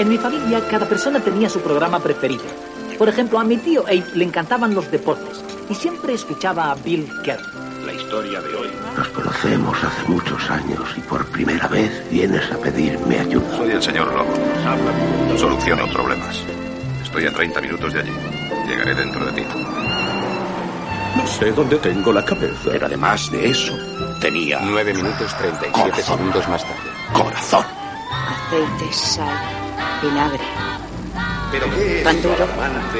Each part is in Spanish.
En mi familia cada persona tenía su programa preferido. Por ejemplo, a mi tío Abe le encantaban los deportes y siempre escuchaba a Bill Kerr. La historia de hoy. Nos conocemos hace muchos años y por primera vez vienes a pedirme ayuda. Soy el señor Lobo. Soluciono problemas. Estoy a 30 minutos de allí. Llegaré dentro de ti. No sé dónde tengo la cabeza. Pero además de eso, tenía 9 minutos 37 Corazón. segundos más tarde. corazón. Aceite, sal, vinagre. ¿Pero qué es Pan duro. alarmante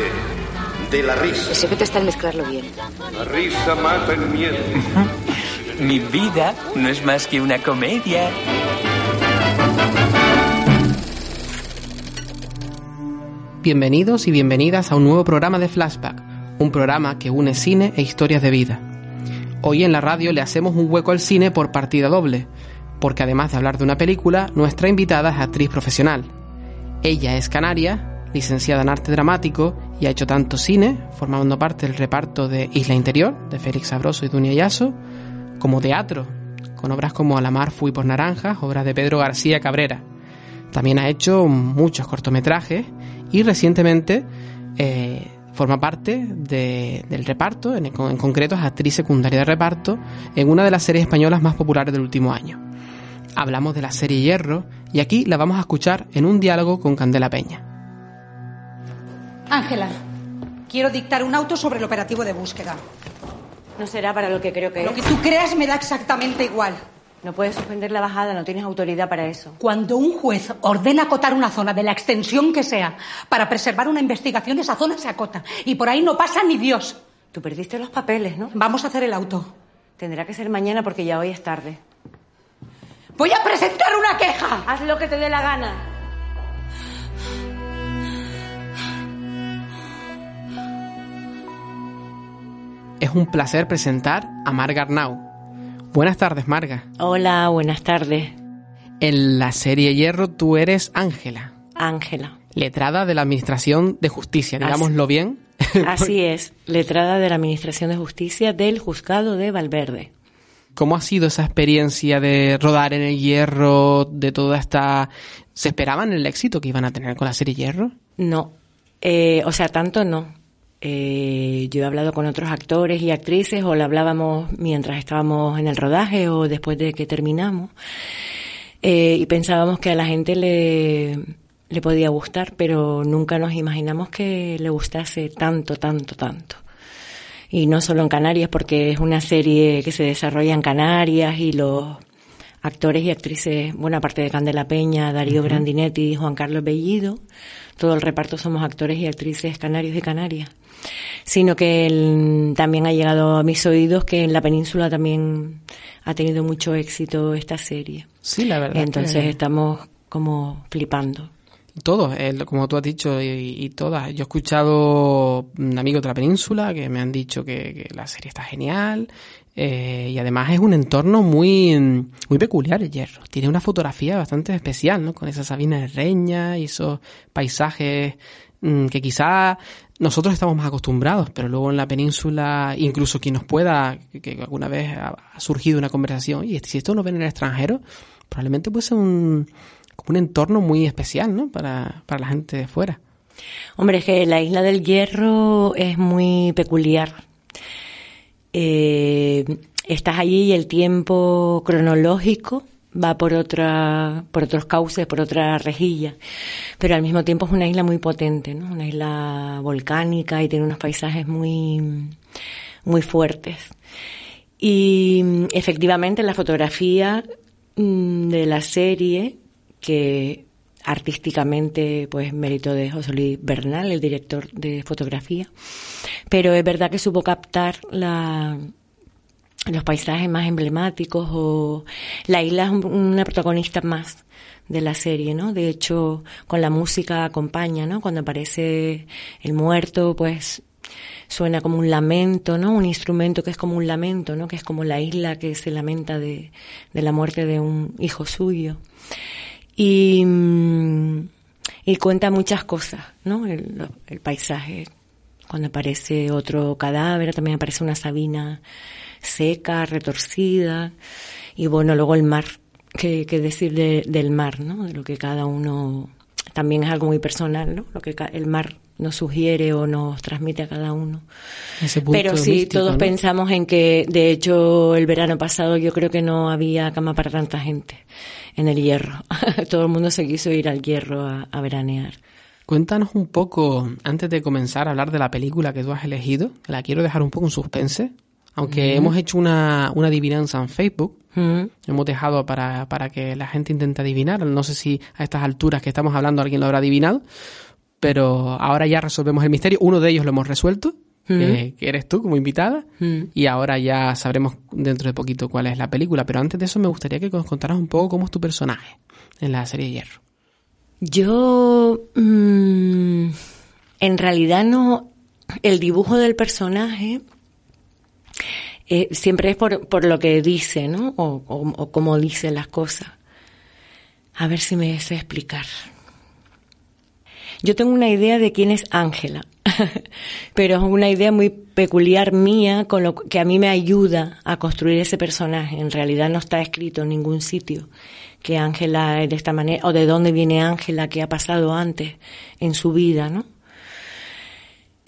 de la risa? El secreto está en mezclarlo bien. La risa mata el miedo. Mi vida no es más que una comedia. Bienvenidos y bienvenidas a un nuevo programa de Flashback, un programa que une cine e historias de vida. Hoy en la radio le hacemos un hueco al cine por partida doble, porque además de hablar de una película, nuestra invitada es actriz profesional. Ella es canaria, licenciada en arte dramático y ha hecho tanto cine, formando parte del reparto de Isla Interior, de Félix Sabroso y Dunia Yaso, como teatro, con obras como A la mar fui por naranjas, obras de Pedro García Cabrera. También ha hecho muchos cortometrajes y recientemente eh, forma parte de- del reparto, en, en concreto es actriz secundaria de reparto, en una de las series españolas más populares del último año. Hablamos de la serie Hierro y aquí la vamos a escuchar en un diálogo con Candela Peña. Ángela, quiero dictar un auto sobre el operativo de búsqueda. No será para lo que creo que Lo es. que tú creas me da exactamente igual. No puedes suspender la bajada, no tienes autoridad para eso. Cuando un juez ordena acotar una zona de la extensión que sea para preservar una investigación, esa zona se acota. Y por ahí no pasa ni Dios. Tú perdiste los papeles, ¿no? Vamos a hacer el auto. Tendrá que ser mañana porque ya hoy es tarde. Voy a presentar una queja. Haz lo que te dé la gana. Es un placer presentar a Marga Arnau. Buenas tardes, Marga. Hola, buenas tardes. En la serie Hierro tú eres Ángela, Ángela. letrada de la Administración de Justicia, digámoslo bien. Así es, letrada de la Administración de Justicia del Juzgado de Valverde. ¿Cómo ha sido esa experiencia de rodar en el Hierro, de toda esta... ¿Se esperaban el éxito que iban a tener con la serie Hierro? No, eh, o sea, tanto no. Eh, yo he hablado con otros actores y actrices o lo hablábamos mientras estábamos en el rodaje o después de que terminamos eh, y pensábamos que a la gente le, le podía gustar, pero nunca nos imaginamos que le gustase tanto, tanto, tanto. Y no solo en Canarias, porque es una serie que se desarrolla en Canarias y los actores y actrices, bueno, aparte de Candela Peña, Darío Grandinetti y Juan Carlos Bellido, todo el reparto somos actores y actrices canarios y Canarias. Sino que el- también ha llegado a mis oídos que en la península también ha tenido mucho éxito esta serie. Sí, la verdad. Entonces que- estamos como flipando. Todos, como tú has dicho, y, y todas. Yo he escuchado mm, amigos de la península que me han dicho que, la serie está genial. eh, y además es un entorno muy, mm, muy peculiar el hierro. Tiene una fotografía bastante especial, ¿no? Con esa sabina de reña y esos paisajes mm, que quizá nosotros estamos más acostumbrados, pero luego en la península, incluso quien nos pueda, que, alguna vez ha, surgido una conversación, y si esto lo ven en el extranjero, probablemente puede ser un, un entorno muy especial, ¿no? Para, para la gente de fuera. Hombre, es que la isla del Hierro es muy peculiar. Eh, estás allí y el tiempo cronológico va por otra, por otros cauces, por otra rejilla. Pero al mismo tiempo es una isla muy potente, ¿no? Una isla volcánica y tiene unos paisajes muy, muy fuertes. Y mm, efectivamente la fotografía mm, de la serie, que artísticamente pues mérito de José Luis Bernal, el director de fotografía, pero es verdad que supo captar los paisajes más emblemáticos o la isla es un- una protagonista más de la serie, ¿no? De hecho, con la música acompaña, ¿no? Cuando aparece el muerto, pues suena como un lamento, ¿no? Un instrumento que es como un lamento, ¿no? Que es como la isla que se lamenta de, de la muerte de un hijo suyo. Y, mm, y cuenta muchas cosas, ¿no? El, paisaje. Cuando aparece otro cadáver, también aparece una sabina seca, retorcida. Y bueno, luego el mar. ¿Qué, qué decir de- del mar, ¿no? De lo que cada uno también es algo muy personal, ¿no? Lo que el mar nos sugiere o nos transmite a cada uno. Pero sí, todos pensamos en que, de hecho, el verano pasado yo creo que no había cama para tanta gente en el hierro. Todo el mundo se quiso ir al hierro a, veranear. Cuéntanos un poco, antes de comenzar a hablar de la película que tú has elegido, la quiero dejar un poco en suspense, aunque hemos hecho una, una adivinanza en Facebook, hemos dejado para, para que la gente intente adivinar, no sé si a estas alturas que estamos hablando alguien lo habrá adivinado, pero ahora ya resolvemos el misterio. Uno de ellos lo hemos resuelto, que eres tú como invitada, y ahora ya sabremos dentro de poquito cuál es la película. Pero antes de eso me gustaría que nos contaras un poco cómo es tu personaje en la serie de Hierro. Yo, mm, en realidad no, el dibujo del personaje eh, siempre es por, por, lo que dice, ¿no? O, o, o cómo dice las cosas. A ver si me sé explicar. Yo tengo una idea de quién es Ángela, pero es una idea muy peculiar mía con lo que a mí me ayuda a construir ese personaje. En realidad no está escrito en ningún sitio que Ángela es de esta manera o de dónde viene Ángela, qué ha pasado antes en su vida, ¿no?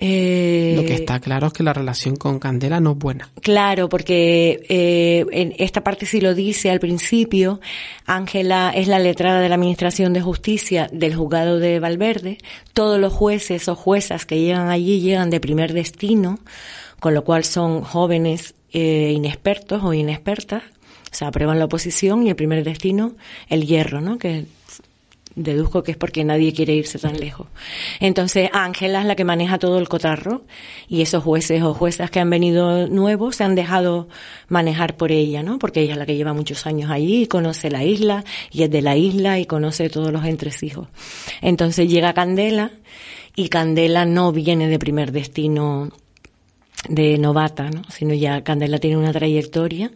Eh, Lo que está claro es que la relación con Candela no es buena. Claro, porque eh, en esta parte sí lo dice al principio. Ángela es la letrada de la Administración de Justicia del juzgado de Valverde. Todos los jueces o juezas que llegan allí llegan de primer destino, con lo cual son jóvenes eh, inexpertos o inexpertas. O sea, aprueban la oposición y el primer destino, el hierro, ¿no? Que deduzco que es porque nadie quiere irse tan lejos. Entonces, Ángela es la que maneja todo el cotarro y esos jueces o juezas que han venido nuevos se han dejado manejar por ella, ¿no? Porque ella es la que lleva muchos años allí, conoce la isla y es de la isla y conoce todos los entresijos. Entonces llega Candela y Candela no viene de primer destino de novata, ¿no? Sino ya Candela tiene una trayectoria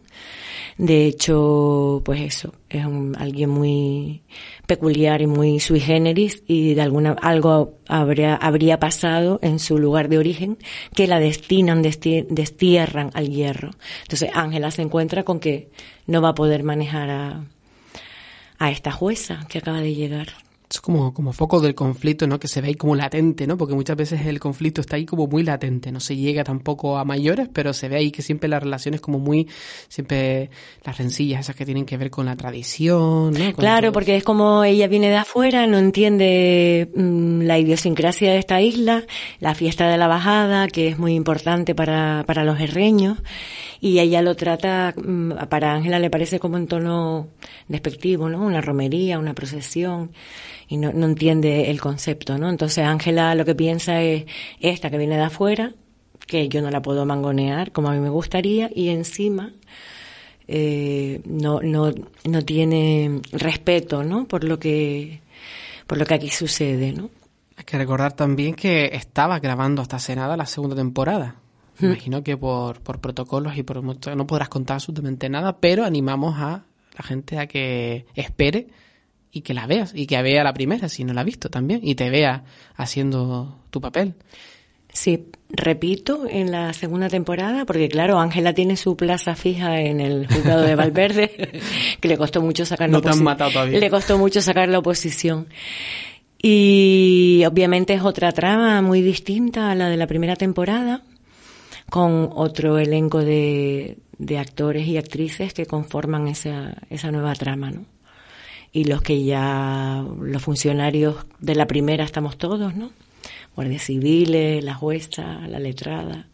de hecho, pues eso, es un, alguien muy peculiar y muy sui generis y de alguna algo habría, habría pasado en su lugar de origen que la destinan, destierran al hierro. Entonces Ángela se encuentra con que no va a poder manejar a, a esta jueza que acaba de llegar es como, como foco del conflicto, ¿no? Que se ve ahí como latente, ¿no? Porque muchas veces el conflicto está ahí como muy latente, no se llega tampoco a mayores, pero se ve ahí que siempre las relaciones como muy, siempre las rencillas esas que tienen que ver con la tradición, ¿no? claro, porque es como ella viene de afuera, no entiende mm, la idiosincrasia de esta isla, la fiesta de la bajada, que es muy importante para, para los herreños, y ella lo trata, mm, para Ángela le parece como en tono despectivo, ¿no? Una romería, una procesión y no, no entiende el concepto, ¿no? Entonces Ángela lo que piensa es esta que viene de afuera, que yo no la puedo mangonear como a mí me gustaría, y encima eh, no, no, no tiene respeto, ¿no? Por lo que, por lo que aquí sucede, ¿no? Hay que recordar también que estaba grabando hasta cenada la segunda temporada. Me imagino que por, por protocolos y por no podrás contar absolutamente nada, pero animamos a la gente a que espere y que la veas y que vea la primera si no la ha visto también y te vea haciendo tu papel. Sí, repito, en la segunda temporada, porque claro, Ángela tiene su plaza fija en el juzgado de Valverde, que le costó mucho sacar no matado todavía. Le costó mucho sacar la oposición. Y obviamente es otra trama muy distinta a la de la primera temporada, con otro elenco de, de actores y actrices que conforman esa, esa nueva trama, ¿no? Y los que ya, los funcionarios de la primera estamos todos, ¿no? Guardias civiles, la jueza, la letrada.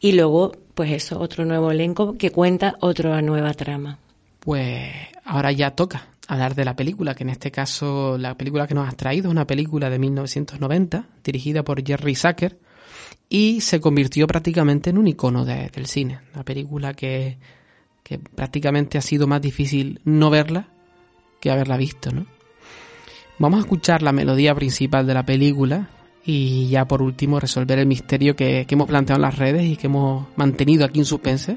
Y luego, pues eso, otro nuevo elenco que cuenta otra nueva trama. Pues ahora ya toca hablar de la película, que en este caso la película que nos has traído es una película de 1990, dirigida por Jerry Zucker, y se convirtió prácticamente en un icono del cine. Una película que, que prácticamente ha sido más difícil no verla que haberla visto, ¿no? Vamos a escuchar la melodía principal de la película y ya por último resolver el misterio que, que hemos planteado en las redes y que hemos mantenido aquí en suspense.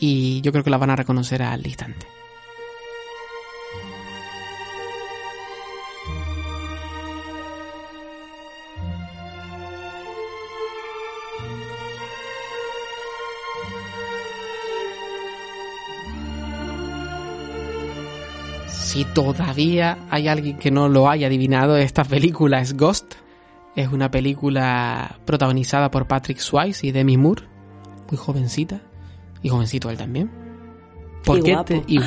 Y yo creo que la van a reconocer al instante. Si todavía hay alguien que no lo haya adivinado, esta película es Ghost. Es una película protagonizada por Patrick Swayze y Demi Moore, muy jovencita, y jovencito él también. ¿Por Y qué guapo. te- y.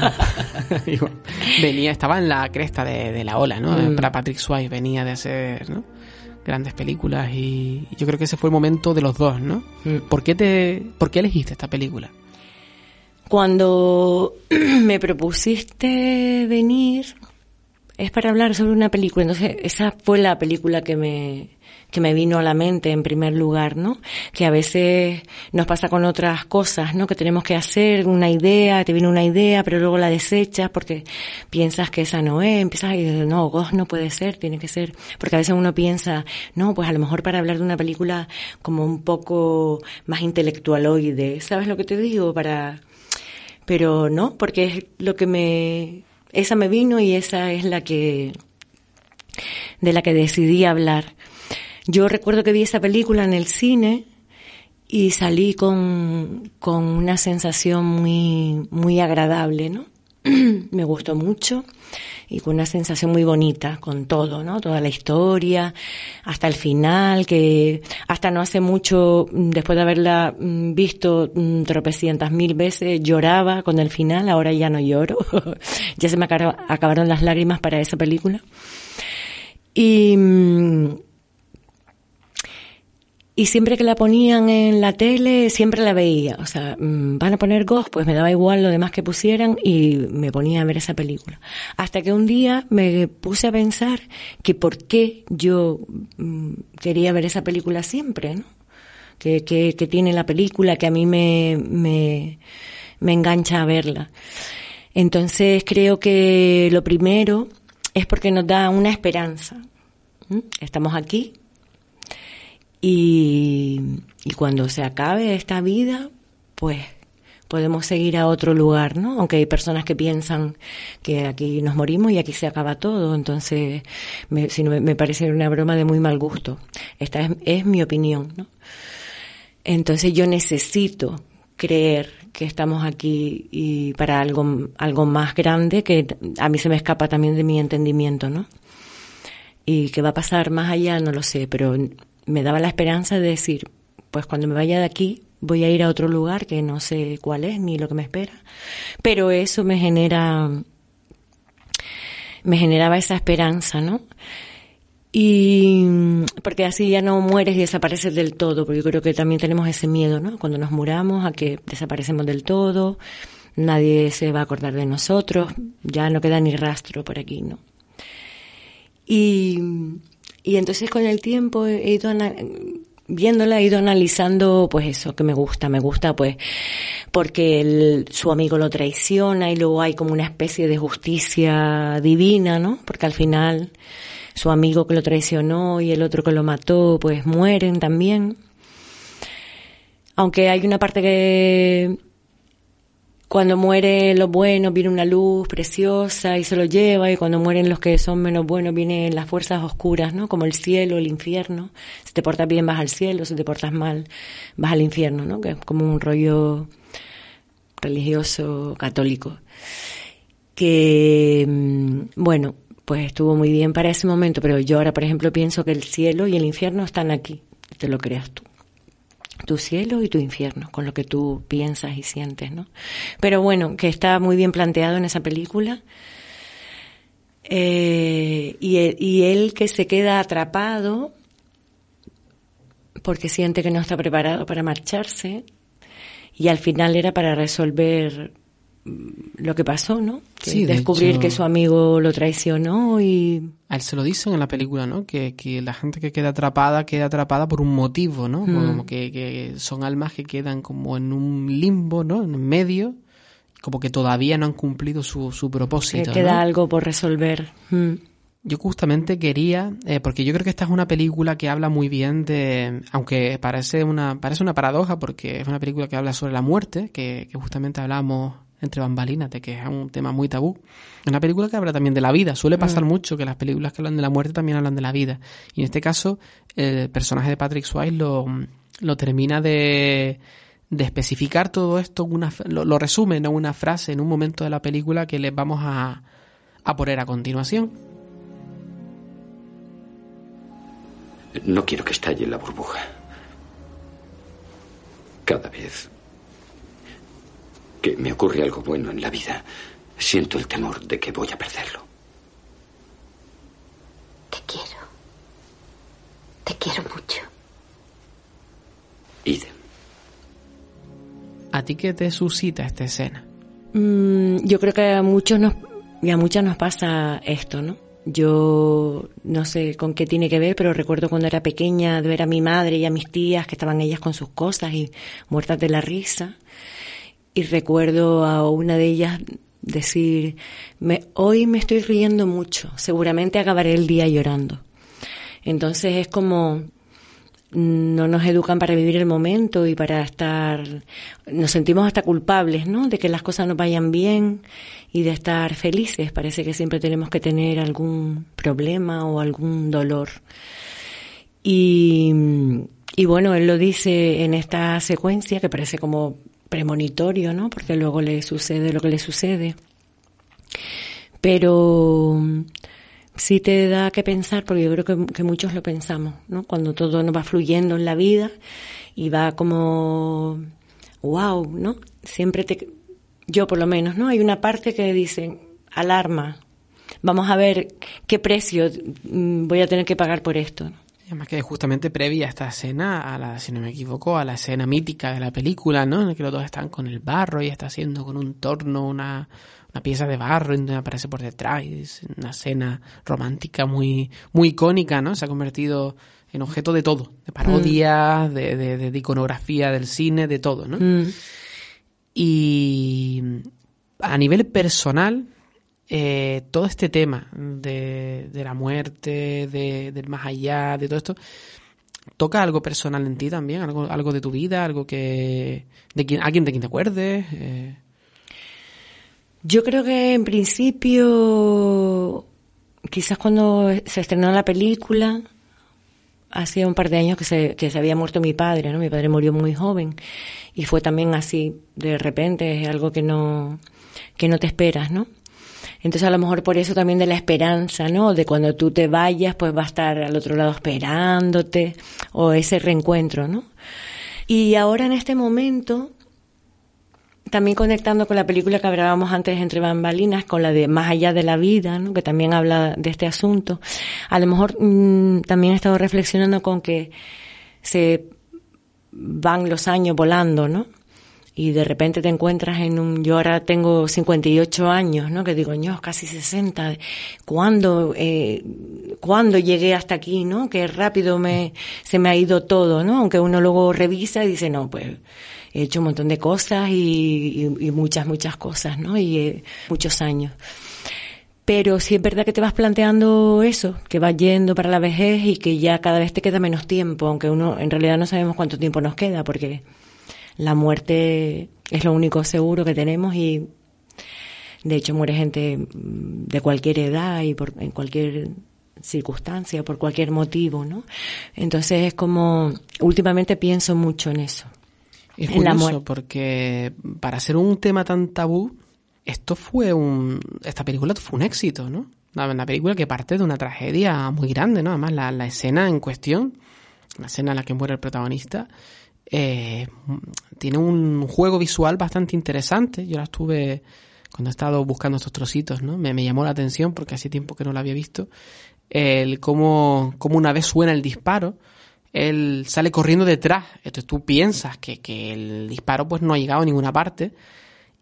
Y venía, estaba en la cresta de, de la ola, ¿no? Mm. Para Patrick Swayze venía de hacer, ¿no? Grandes películas y yo creo que ese fue el momento de los dos, ¿no? Mm. ¿Por qué te, por qué elegiste esta película? Cuando me propusiste venir, es para hablar sobre una película. Entonces, esa fue la película que me, que me vino a la mente en primer lugar, ¿no? Que a veces nos pasa con otras cosas, ¿no? Que tenemos que hacer una idea, te viene una idea, pero luego la desechas porque piensas que esa no es, empiezas a decir, no, Ghost no puede ser, tiene que ser. Porque a veces uno piensa, no, pues a lo mejor para hablar de una película como un poco más intelectualoide, ¿sabes lo que te digo? Para, pero no, porque es lo que me, esa me vino y esa es la que, de la que decidí hablar. Yo recuerdo que vi esa película en el cine y salí con, con una sensación muy, muy agradable, ¿no? me gustó mucho y con una sensación muy bonita con todo, ¿no? Toda la historia, hasta el final, que hasta no hace mucho, mm, después de haberla mm, visto mm, tropecientas mil veces, lloraba con el final, ahora ya no lloro, ya se me acabaron las lágrimas para esa película. Y, y siempre que la ponían en la tele, siempre la veía. O sea, mm, van a poner Ghost, pues me daba igual lo demás que pusieran y me ponía a ver esa película. Hasta que un día me puse a pensar que por qué yo mm, quería ver esa película siempre, ¿no? Que, que, que tiene la película que a mí me, me, me engancha a verla. Entonces creo que lo primero es porque nos da una esperanza. Estamos aquí, y, y cuando se acabe esta vida, pues podemos seguir a otro lugar, ¿no? Aunque hay personas que piensan que aquí nos morimos y aquí se acaba todo, entonces me, si me- parece una broma de muy mal gusto. Esta es, es mi opinión, ¿no? Entonces yo necesito creer que estamos aquí y para algo, algo más grande que a mí se me escapa también de mi entendimiento, ¿no? Y qué va a pasar más allá, no lo sé, pero me daba la esperanza de decir, pues cuando me vaya de aquí voy a ir a otro lugar que no sé cuál es ni lo que me espera, pero eso me genera, me generaba esa esperanza, ¿no? Y porque así ya no mueres y desapareces del todo, porque yo creo que también tenemos ese miedo, ¿no? Cuando nos muramos a que desaparecemos del todo, nadie se va a acordar de nosotros, ya no queda ni rastro por aquí, ¿no? Y, y entonces con el tiempo he ido viéndola, he ido analizando pues eso que me gusta, me gusta pues porque el- su amigo lo traiciona y luego hay como una especie de justicia divina, ¿no? Porque al final su amigo que lo traicionó y el otro que lo mató pues mueren también. Aunque hay una parte que cuando muere lo bueno viene una luz preciosa y se lo lleva y cuando mueren los que son menos buenos vienen las fuerzas oscuras, ¿no? Como el cielo, el infierno. Si te portas bien vas al cielo, si te portas mal vas al infierno, ¿no? Que es como un rollo religioso católico. Que, mm, bueno, pues estuvo muy bien para ese momento, pero yo ahora, por ejemplo, pienso que el cielo y el infierno están aquí, te lo creas tú tu cielo y tu infierno, con lo que tú piensas y sientes, ¿no? Pero bueno, que está muy bien planteado en esa película. Eh, y, él, y él que se queda atrapado porque siente que no está preparado para marcharse y al final era para resolver lo que pasó, ¿no? Que Sí, de descubrir hecho- que su amigo lo traicionó y A él se lo dicen en la película, ¿no? Que, que la gente que queda atrapada queda atrapada por un motivo, ¿no? Mm. Como que, que son almas que quedan como en un limbo, ¿no? En medio, como que todavía no han cumplido su, su que propósito. queda ¿no? algo por resolver. Mm. Yo justamente quería, eh, porque yo creo que esta es una película que habla muy bien de, aunque parece una, parece una paradoja, porque es una película que habla sobre la muerte, que, que justamente hablamos entre bambalinas, de que es un tema muy tabú. Es una película que habla también de la vida. Suele pasar mucho que las películas que hablan de la muerte también hablan de la vida. Y en este caso, el personaje de Patrick Swayze lo, lo termina de, de especificar todo esto, en una, lo, lo resume en una frase, en un momento de la película que les vamos a, a poner a continuación. No quiero que estalle la burbuja. Cada vez que me ocurre algo bueno en la vida, siento el temor de que voy a perderlo. Te quiero. Te quiero mucho. Idem. ¿A ti qué te suscita esta escena? Mm, yo creo que a muchos nos, y a muchas nos pasa esto, ¿no? Yo no sé con qué tiene que ver, pero recuerdo cuando era pequeña de ver a mi madre y a mis tías que estaban ellas con sus cosas y muertas de la risa. Y recuerdo a una de ellas decir, me, hoy me estoy riendo mucho, seguramente acabaré el día llorando. Entonces es como, no nos educan para vivir el momento y para estar, nos sentimos hasta culpables, ¿no? De que las cosas no vayan bien y de estar felices. Parece que siempre tenemos que tener algún problema o algún dolor. Y, y bueno, él lo dice en esta secuencia que parece como premonitorio, ¿no? Porque luego le sucede lo que le sucede. Pero sí te da que pensar, porque yo creo que, muchos lo pensamos, ¿no? Cuando todo nos va fluyendo en la vida y va como, wow, ¿no? Siempre te, yo por lo menos, ¿no? Hay una parte que dice, alarma, vamos a ver qué precio mm, voy a tener que pagar por esto. Además que justamente previa a esta escena, a la, si no me equivoco, a la escena mítica de la película, ¿no? En la que los dos están con el barro y está haciendo con un torno una, una pieza de barro y aparece por detrás. Y es una escena romántica muy, muy icónica, ¿no? Se ha convertido en objeto de todo, de parodia, mm. de, de, iconografía del cine, de todo, ¿no? Mm. Y a nivel personal, eh, todo este tema de, la muerte, de, del más allá, de todo esto, toca algo personal en ti también, algo, algo de tu vida, algo que de quien, alguien de quien te acuerdes. Eh. Yo creo que en principio, quizás cuando se estrenó la película, hacía un par de años que se, que se había muerto mi padre, ¿no? Mi padre murió muy joven y fue también así, de repente, es algo que no, que no te esperas, ¿no? Entonces a lo mejor por eso también de la esperanza, ¿no? De cuando tú te vayas, pues va a estar al otro lado esperándote, o ese reencuentro, ¿no? Y ahora en este momento, también conectando con la película que hablábamos antes entre bambalinas, con la de Más allá de la vida, ¿no? que también habla de este asunto, a lo mejor mm, también he estado reflexionando con que se van los años volando, ¿no? Y de repente te encuentras en un, yo ahora tengo 58 años, ¿no? Que digo, yo casi 60, ¿cuándo, eh, ¿cuándo llegué hasta aquí, no? Que rápido me, se me ha ido todo, ¿no? Aunque uno luego revisa y dice, no, pues he hecho un montón de cosas y, y, muchas, muchas cosas, ¿no? Y eh, muchos años. Pero sí es verdad que te vas planteando eso, que vas yendo para la vejez y que ya cada vez te queda menos tiempo, aunque uno en realidad no sabemos cuánto tiempo nos queda, porque la muerte es lo único seguro que tenemos y de hecho muere gente de cualquier edad y por, en cualquier circunstancia, por cualquier motivo, ¿no? Entonces es como, últimamente pienso mucho en eso. Es en curioso porque para ser un tema tan tabú, esto fue un, esta película fue un éxito, ¿no? Una, película que parte de una tragedia muy grande, ¿no? Además la, la escena en cuestión, la escena en la que muere el protagonista, eh, tiene un juego visual bastante interesante. Yo la estuve, cuando he estado buscando estos trocitos, ¿no? Me, llamó la atención porque hace tiempo que no lo había visto. El cómo, cómo una vez suena el disparo, él sale corriendo detrás. Entonces tú piensas que, que, el disparo pues no ha llegado a ninguna parte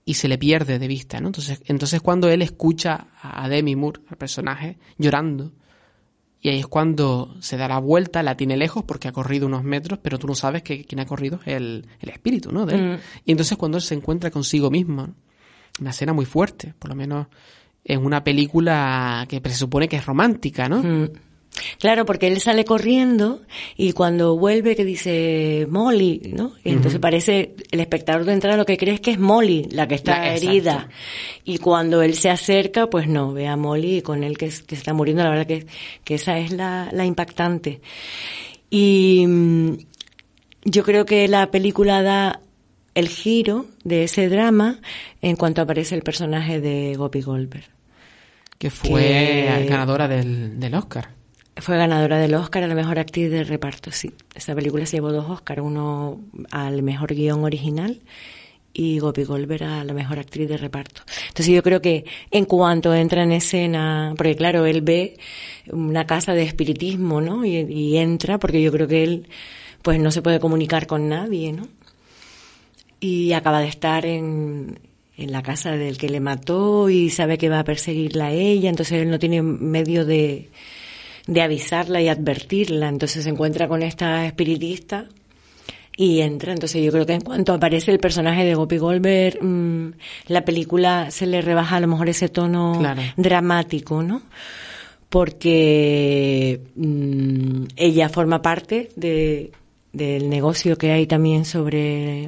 y se le pierde de vista, ¿no? Entonces, entonces cuando él escucha a Demi Moore, al personaje, llorando, y ahí es cuando se da la vuelta, la tiene lejos porque ha corrido unos metros, pero tú no sabes que quien ha corrido es el, espíritu, ¿no? De él. Mm. Y entonces cuando él se encuentra consigo mismo, una escena muy fuerte, por lo menos en una película que se supone que es romántica, ¿no? Mm. Claro, porque él sale corriendo y cuando vuelve que dice Molly, ¿no? Y entonces parece el espectador de entrada lo que cree es que es Molly la que está herida. Y cuando él se acerca, pues no, ve a Molly con él que, que está muriendo. La verdad que, que esa es la, la impactante. Y mm, yo creo que la película da el giro de ese drama en cuanto aparece el personaje de Gopi Goldberg. Que fue ganadora del, del Oscar. Fue ganadora del Oscar a la mejor actriz de reparto, sí. Esta película se llevó dos Oscars, uno al mejor guion original y Gopi Goldberg a la mejor actriz de reparto. Entonces yo creo que en cuanto entra en escena, porque claro, él ve una casa de espiritismo, ¿no? Y, entra, porque yo creo que él pues no se puede comunicar con nadie, ¿no? Y acaba de estar en, en la casa del que le mató y sabe que va a perseguirla a ella, entonces él no tiene medio de, de avisarla y advertirla, entonces se encuentra con esta espiritista y entra. Entonces yo creo que en cuanto aparece el personaje de Gopi Goldberg, mmm, la película se le rebaja a lo mejor ese tono Claro. dramático, ¿no? Porque mmm, ella forma parte de, del negocio que hay también sobre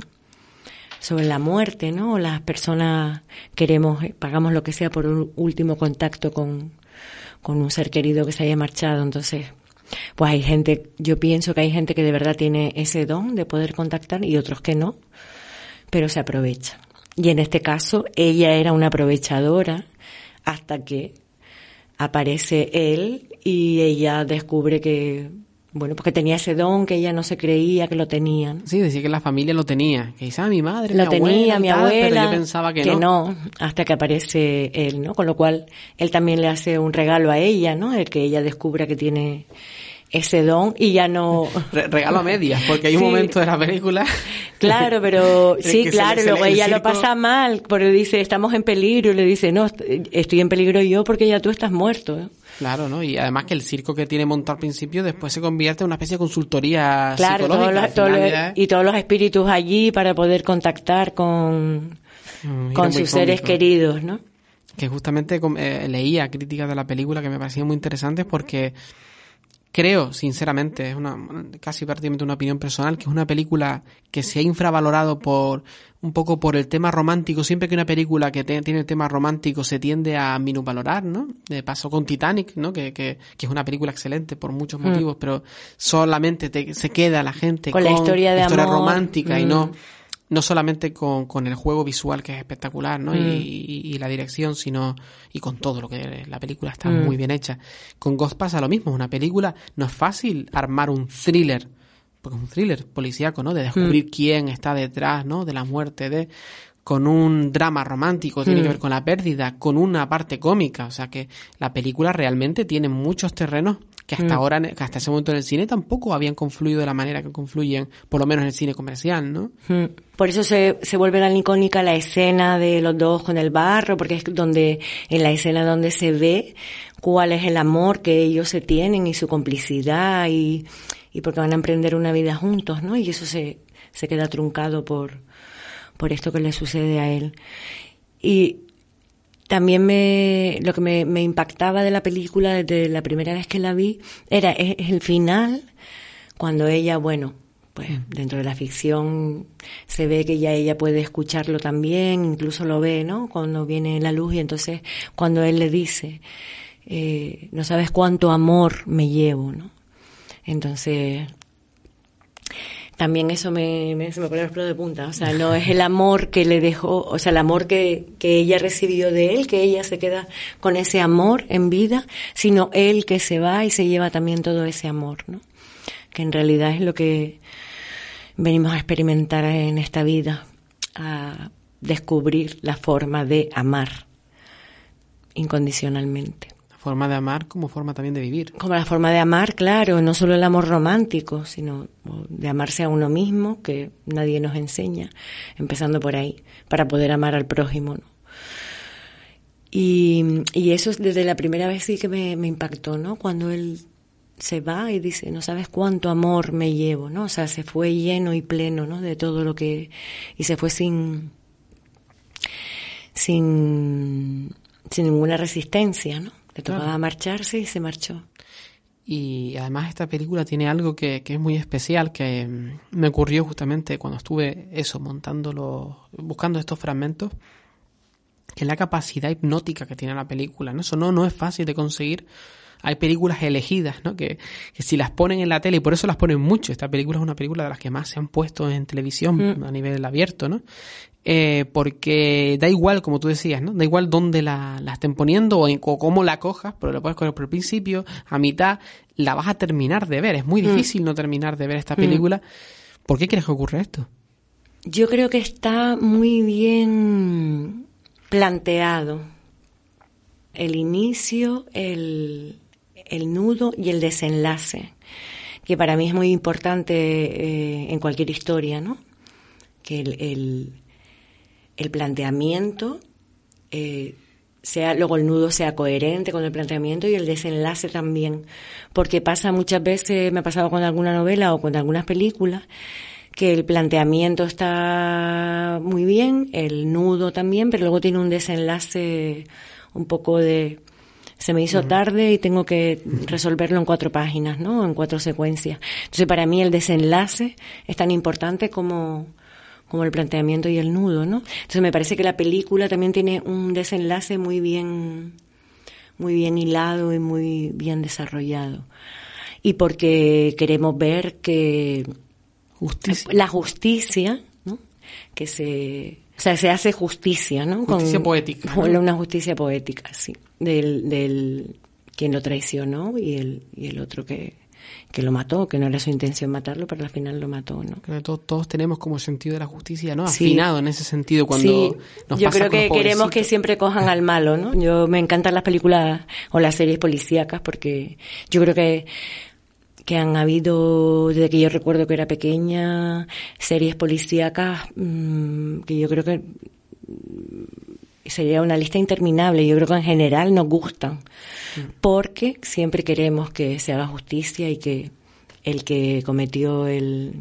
sobre la muerte, ¿no? Las personas queremos, eh, pagamos lo que sea por un último contacto con, con un ser querido que se haya marchado. Entonces, pues hay gente, yo pienso que hay gente que de verdad tiene ese don de poder contactar y otros que no, pero se aprovecha. Y en este caso, ella era una aprovechadora hasta que aparece él y ella descubre que, bueno, porque tenía ese don que ella no se creía que lo tenía. ¿no? Sí, decía que la familia lo tenía. Que quizá mi madre, Lo mi tenía abuela, mi tal, abuela, pero yo pensaba que, no. hasta que aparece él, ¿no? Con lo cual él también le hace un regalo a ella, ¿no? El que ella descubra que tiene ese don y ya no Re- regalo a medias, porque hay un Sí. momento de la película. Claro, pero sí, claro, luego el ella lo pasa mal, porque dice, estamos en peligro, y le dice, no, est- estoy en peligro yo porque ya tú estás muerto. ¿eh? Claro, ¿no? Y además que el circo que tiene montado al principio después se convierte en una especie de consultoría Claro, psicológica. todos los- Al todos final los- ya es- y todos los espíritus allí para poder contactar con, Mm, con sus seres cómico. queridos, ¿no? que justamente eh, leía críticas de la película que me parecían muy interesantes porque creo, sinceramente, es una casi prácticamente una opinión personal, que es una película que se ha infravalorado por un poco por el tema romántico. Siempre que una película que te- tiene el tema romántico se tiende a minusvalorar, ¿no? De paso con Titanic, ¿no? Que, que, que es una película excelente por muchos Mm. motivos, pero solamente te- se queda la gente Con la historia de amor. romántica y Mm. no no solamente con, con el juego visual que es espectacular, ¿no? Mm. Y, y- y la dirección, sino y con todo lo que la película está Mm. muy bien hecha. Con Ghost pasa lo mismo, una película no es fácil armar un thriller, porque es un thriller policíaco, ¿no? De descubrir Mm. quién está detrás, ¿no? De la muerte de con un drama romántico, tiene que ver con la pérdida, con una parte cómica, o sea que la película realmente tiene muchos terrenos que hasta Mm. ahora, que hasta ese momento en el cine tampoco habían confluido de la manera que confluyen, por lo menos en el cine comercial, ¿no? Mm. Por eso se, se vuelve tan icónica la escena de los dos con el barro, porque es donde, en la escena donde se ve cuál es el amor que ellos se tienen y su complicidad y, y porque van a emprender una vida juntos, ¿no? Y eso se, se queda truncado por, por esto que le sucede a él. Y también me, lo que me, me impactaba de la película desde la primera vez que la vi era el final, cuando ella, bueno, pues dentro de la ficción se ve que ya ella puede escucharlo también, incluso lo ve, ¿no? Cuando viene la luz y entonces cuando él le dice, eh, no sabes cuánto amor me llevo, ¿no? Entonces, también eso me, se me pone los pelos de punta. O sea, no es el amor que le dejó, o sea, el amor que, que ella recibió de él, que ella se queda con ese amor en vida, sino él que se va y se lleva también todo ese amor, ¿no? Que en realidad es lo que venimos a experimentar en esta vida, a descubrir la forma de amar incondicionalmente. Forma de amar como forma también de vivir. Como la forma de amar, claro, no solo el amor romántico, sino de amarse a uno mismo, que nadie nos enseña, empezando por ahí, para poder amar al prójimo. ¿no? Y, y eso desde la primera vez sí que me, me impactó, ¿no? Cuando él se va y dice, no sabes cuánto amor me llevo, ¿no? O sea, se fue lleno y pleno, ¿no? De todo lo que... Y se fue sin... sin, sin ninguna resistencia, ¿no? Le tocaba Claro. marcharse y se marchó. Y además esta película tiene algo que, que es muy especial, que mm, me ocurrió justamente cuando estuve eso, montando los, buscando estos fragmentos, que es la capacidad hipnótica que tiene la película, ¿no? Eso no, no es fácil de conseguir, hay películas elegidas, ¿no? Que, que si las ponen en la tele, y por eso las ponen mucho, esta película es una película de las que más se han puesto en televisión Mm. a nivel abierto, ¿no? Eh, porque da igual, como tú decías, ¿no? Da igual dónde la, la estén poniendo o, en- o cómo la cojas, pero la puedes coger por el principio, a mitad, la vas a terminar de ver. Es muy Mm. difícil no terminar de ver esta Mm. película. ¿Por qué crees que ocurre esto? Yo creo que está muy bien planteado el inicio, el, el nudo y el desenlace, que para mí es muy importante eh, en cualquier historia, ¿no? Que el, el, el planteamiento eh, sea, luego el nudo sea coherente con el planteamiento y el desenlace también, porque pasa muchas veces, me ha pasado con alguna novela o con algunas películas, que el planteamiento está muy bien, el nudo también, pero luego tiene un desenlace un poco de se me hizo tarde y tengo que resolverlo en cuatro páginas, ¿no? En cuatro secuencias. Entonces, para mí el desenlace es tan importante como como el planteamiento y el nudo, ¿no? Entonces me parece que la película también tiene un desenlace muy bien muy bien hilado y muy bien desarrollado. Y porque queremos ver que la justicia, ¿no? Que se o sea, se hace justicia, ¿no? Justicia poética, Una justicia poética, sí. Del, del quien lo traicionó y el, y el otro que, que lo mató, que no era su intención matarlo, pero al final lo mató, ¿no? Creo que todos, todos tenemos como sentido de la justicia, ¿no? Sí. Afinado en ese sentido cuando Sí, nos yo pasa creo que queremos que siempre cojan al malo, ¿no? Yo me encantan las películas o las series policíacas porque yo creo que que han habido desde que yo recuerdo que era pequeña series policíacas mm, que yo creo que sería una lista interminable. Yo creo que en general nos gustan porque siempre queremos que se haga justicia y que el que cometió el,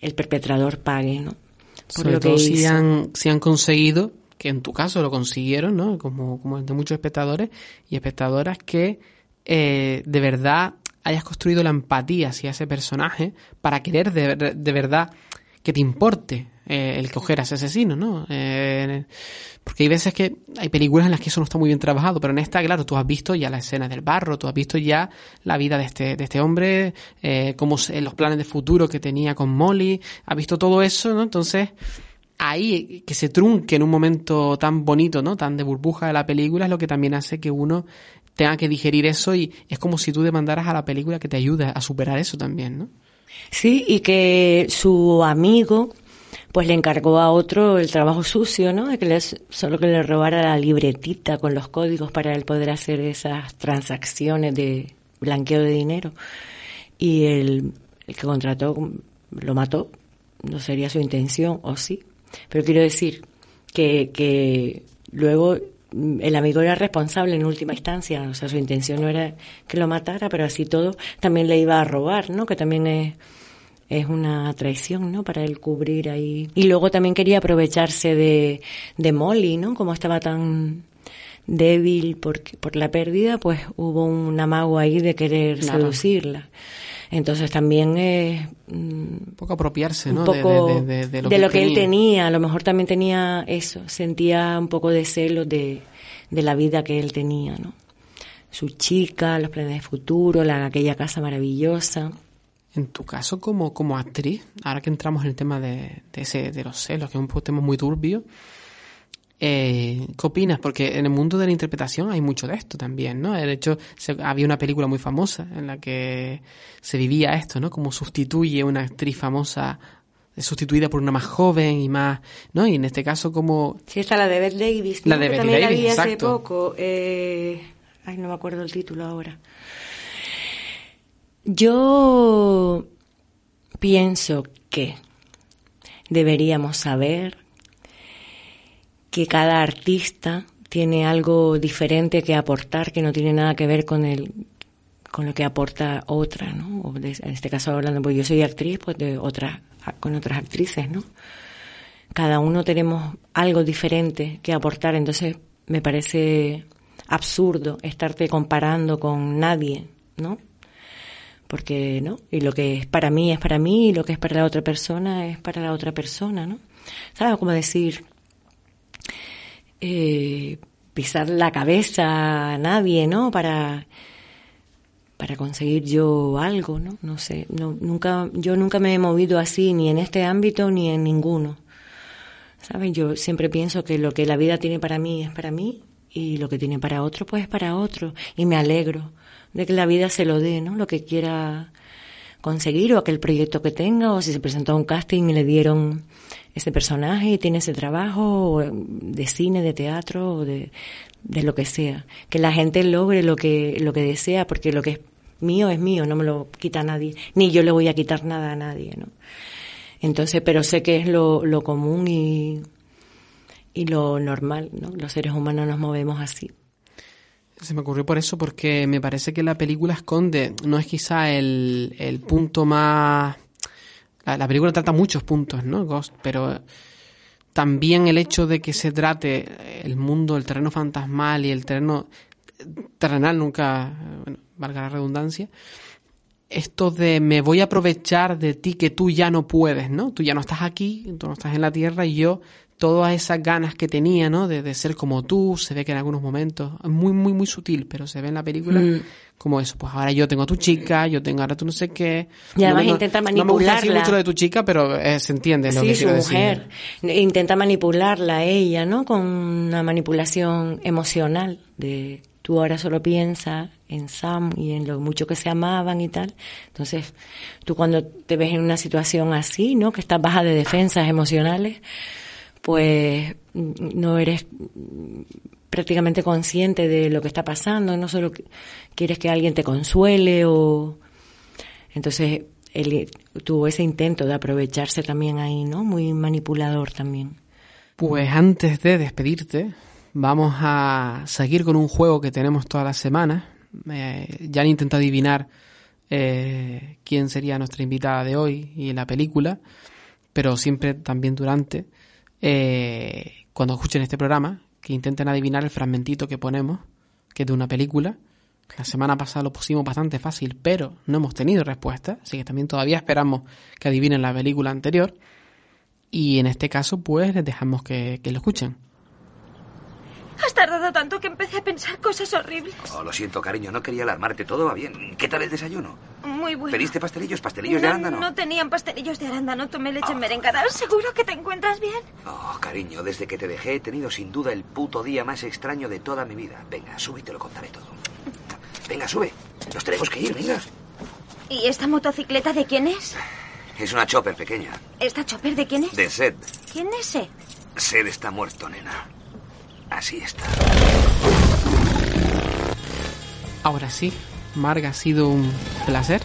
el perpetrador pague, ¿no? Por Sobre lo que todo si han, si han conseguido, que en tu caso lo consiguieron, ¿no? Como, como de muchos espectadores y espectadoras, que eh, de verdad hayas construido la empatía hacia ese personaje para querer de, de verdad que te importe eh, el coger a ese asesino, ¿no? Eh, porque hay veces que hay películas en las que eso no está muy bien trabajado, pero en esta, claro, tú has visto ya la escena del barro, tú has visto ya la vida de este, de este hombre, eh, cómo se- los planes de futuro que tenía con Molly, has visto todo eso, ¿no? Entonces, ahí que se trunque en un momento tan bonito, ¿no? Tan de burbuja de la película es lo que también hace que uno tenga que digerir eso y es como si tú demandaras a la película que te ayude a superar eso también, ¿no? Sí, y que su amigo pues le encargó a otro el trabajo sucio, ¿no? De que le, solo que le robara la libretita con los códigos para él poder hacer esas transacciones de blanqueo de dinero. Y el, el que contrató lo mató, no sería su intención, o sí. Pero quiero decir que, que luego el amigo era responsable en última instancia, o sea, su intención no era que lo matara, pero así todo también le iba a robar, ¿no? Que también es, es una traición, ¿no? Para él cubrir ahí. Y luego también quería aprovecharse de, de Molly, ¿no? Como estaba tan débil por, por la pérdida, pues hubo un amago ahí de querer seducirla. Entonces también es mm, Un poco apropiarse, ¿no? De- poco de, de- de- de lo, que, él tenía. A lo mejor también tenía eso, sentía un poco de celo de, de la vida que él tenía, ¿no? Su chica, los planes de futuro, la, aquella casa maravillosa. En tu caso, como, como actriz, ahora que entramos en el tema de, de, ese, de los celos, que es un tema muy turbio, eh, ¿qué opinas? Porque en el mundo de la interpretación hay mucho de esto también, ¿no? De hecho, se- había una película muy famosa en la que se vivía esto, ¿no? Como sustituye una actriz famosa sustituida por una más joven y más, ¿no? Y en este caso como Sí, está la de Beth Davis. La de Bette también la Davis, vi hace exacto. poco. Eh, ay, no me acuerdo el título ahora. Yo pienso que deberíamos saber que cada artista tiene algo diferente que aportar que no tiene nada que ver con el con lo que aporta otra, ¿no? O de- en este caso hablando, pues yo soy actriz, pues de otras con otras actrices, ¿no? Cada uno tenemos algo diferente que aportar, entonces me parece absurdo estarte comparando con nadie, ¿no? Porque, ¿no? Y lo que es para mí es para mí y lo que es para la otra persona es para la otra persona, ¿no? ¿Sabes? Como decir, eh, pisar la cabeza a nadie, ¿no? Para, para conseguir yo algo, ¿no? No sé, no, nunca, yo nunca me he movido así, ni en este ámbito ni en ninguno. ¿Sabes? Yo siempre pienso que lo que la vida tiene para mí es para mí y lo que tiene para otro, pues es para otro. Y me alegro de que la vida se lo dé, ¿no? Lo que quiera conseguir o aquel proyecto que tenga o si se presentó a un casting y le dieron ese personaje y tiene ese trabajo de cine, de teatro o de, de lo que sea. Que la gente logre lo que, lo que desea porque lo que es mío es mío, no me lo quita nadie, ni yo le voy a quitar nada a nadie, ¿no? Entonces, pero sé que es lo, lo común y, y lo normal, ¿no? Los seres humanos nos movemos así. Se me ocurrió por eso, porque me parece que la película esconde, no es quizá el, el punto más... La, película trata muchos puntos, ¿no? Ghost, pero también el hecho de que se trate el mundo, el terreno fantasmal y el terreno terrenal, nunca, valga la redundancia, esto de me voy a aprovechar de ti que tú ya no puedes, ¿no? Tú ya no estás aquí, tú no estás en la tierra y yo todas esas ganas que tenía, ¿no? De, ser como tú, se ve que en algunos momentos, es muy, muy, muy sutil, pero se ve en la película mm. como eso, pues ahora yo tengo a tu chica, yo tengo ahora tú no sé qué. Y además intenta manipularla. No me gusta mucho de tu chica, pero eh, se entiende lo sí, que su mujer. Intenta manipularla ella, ¿no? Con una manipulación emocional de tú ahora solo piensas en Sam y en lo mucho que se amaban y tal. Entonces, tú cuando te ves en una situación así, ¿no? Que estás baja de defensas emocionales, pues no eres prácticamente consciente de lo que está pasando, no solo quieres que alguien te consuele o... Entonces él tuvo ese intento de aprovecharse también ahí, ¿no? Muy manipulador también. Pues antes de despedirte, vamos a seguir con un juego que tenemos todas las semanas. ya han intentado adivinar eh, quién sería nuestra invitada de hoy y la película, pero siempre también durante eh, cuando escuchen este programa, que intenten adivinar el fragmentito que ponemos, que es de una película. La semana pasada lo pusimos bastante fácil, pero no hemos tenido respuesta, así que también todavía esperamos que adivinen la película anterior. Y en este caso, pues les dejamos que lo escuchen. Has tardado tanto que empecé a pensar cosas horribles. Oh, lo siento, cariño, no quería alarmarte. Todo va bien. ¿Qué tal el desayuno? Muy bueno. ¿Pediste pastelillos? ¿Pastelillos de arándano? No tenían pastelillos de arándano. Tomé leche oh. merengada. ¿Seguro que te encuentras bien? Oh, cariño, desde que te dejé he tenido sin duda el puto día más extraño de toda mi vida. Venga, sube y te lo contaré todo. Venga, sube. Nos tenemos que ir, venga. ¿Y esta motocicleta de quién es? Es una chopper pequeña. ¿Esta chopper de quién es? De Sed. ¿Quién es Sed? Sed está muerto, nena. Así está. Ahora sí, Marga, ha sido un placer.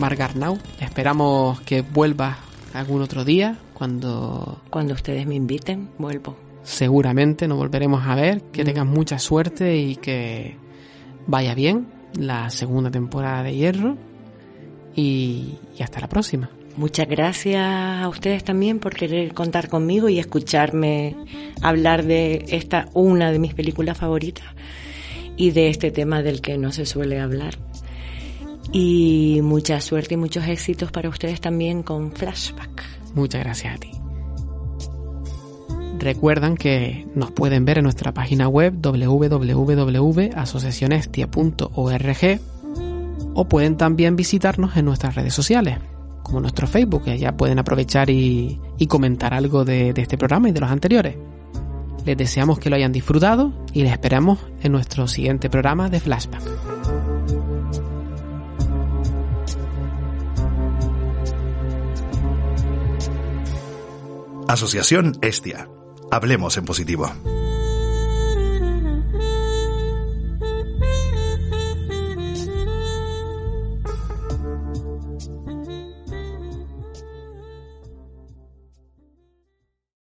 Marga Arnau, esperamos que vuelvas algún otro día cuando... Cuando ustedes me inviten, vuelvo. Seguramente nos volveremos a ver, que mm. tengas mucha suerte y que vaya bien la segunda temporada de Hierro y hasta la próxima. Muchas gracias a ustedes también por querer contar conmigo y escucharme hablar de esta una de mis películas favoritas y de este tema del que no se suele hablar. Y mucha suerte y muchos éxitos para ustedes también con Flashback. Muchas gracias a ti. Recuerdan que nos pueden ver en nuestra página web www.asociacionestia.org o pueden también visitarnos en nuestras redes sociales como nuestro Facebook, que ya pueden aprovechar y, comentar algo de este programa y de los anteriores. Les deseamos que lo hayan disfrutado y les esperamos en nuestro siguiente programa de Flashback. Asociación Estia. Hablemos en positivo.